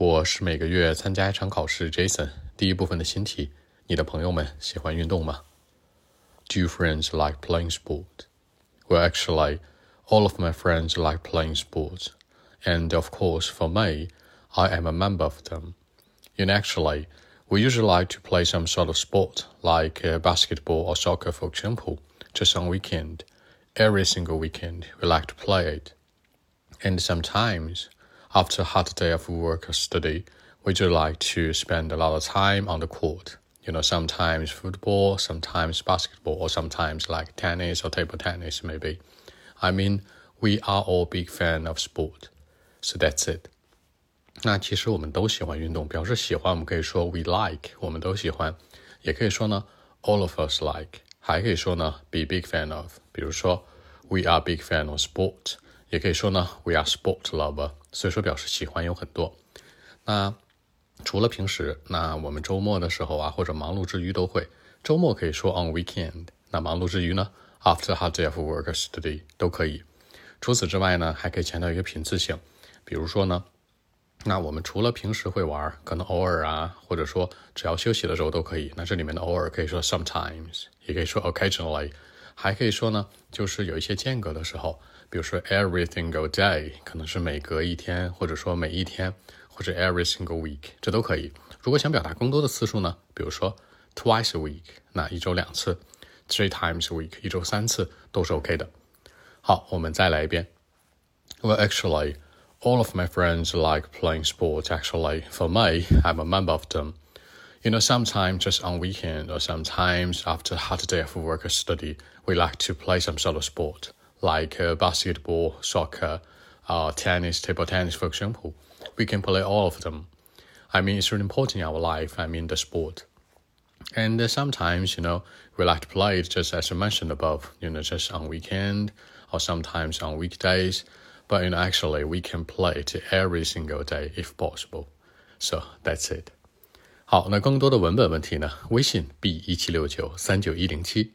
我是每个月参加一场考试，Jason。第一部分的新题：你的朋友们喜欢运动吗？Do your friends like playing sport? Well, actually, all of my friends like playing sports, and of course, for me, I am a member of them. And actually, we usually like to play some sort of sport, like uh, basketball or soccer, for example, just on weekend. Every single weekend, we like to play it. And sometimes after a hard day of work or study, we just like to spend a lot of time on the court. You know, sometimes football, sometimes basketball, or sometimes like tennis or table tennis, maybe. I mean, we are all big fan of sport. So that's it. 那其实我们都喜欢运动，表示喜欢，我们可以说 we like，我们都喜欢，也可以说呢 all of us like，还可以说呢 be big fan of。比如说 we are big fan of sport， 也可以说呢 we are sport lover。所以说表示喜欢有很多。那除了平时，那我们周末的时候啊，或者忙碌之余都会。周末可以说 on weekend。那忙碌之余呢，after hard day of work or study 都可以。除此之外呢，还可以强调一个频次性。比如说呢，那我们除了平时会玩，可能偶尔啊，或者说只要休息的时候都可以。那这里面的偶尔可以说 sometimes，也可以说 occasionally，还可以说呢，就是有一些间隔的时候。比如说 every single day 可能是每隔一天，或者说每一天，或者 every single week 这都可以。如果想表达更多的次数呢，比如说 twice a week 那一周两次，three times a week 一周三次都是 OK 的。好，我们再来一遍。Well, actually, all of my friends like playing sports. Actually, for me, I'm a member of them. You know, sometimes just on weekend or sometimes after a hard day of work or study, we like to play some sort of sport like uh, basketball, soccer, uh, tennis, table tennis, for example. We can play all of them. I mean, it's really important in our life. I mean, the sport. And uh, sometimes, you know, we like to play it just as I mentioned above, you know, just on weekend or sometimes on weekdays. But you know, actually, we can play it every single day if possible. So that's it. 好，那更多的文本问题呢？微信 b 一七六九三九一零七。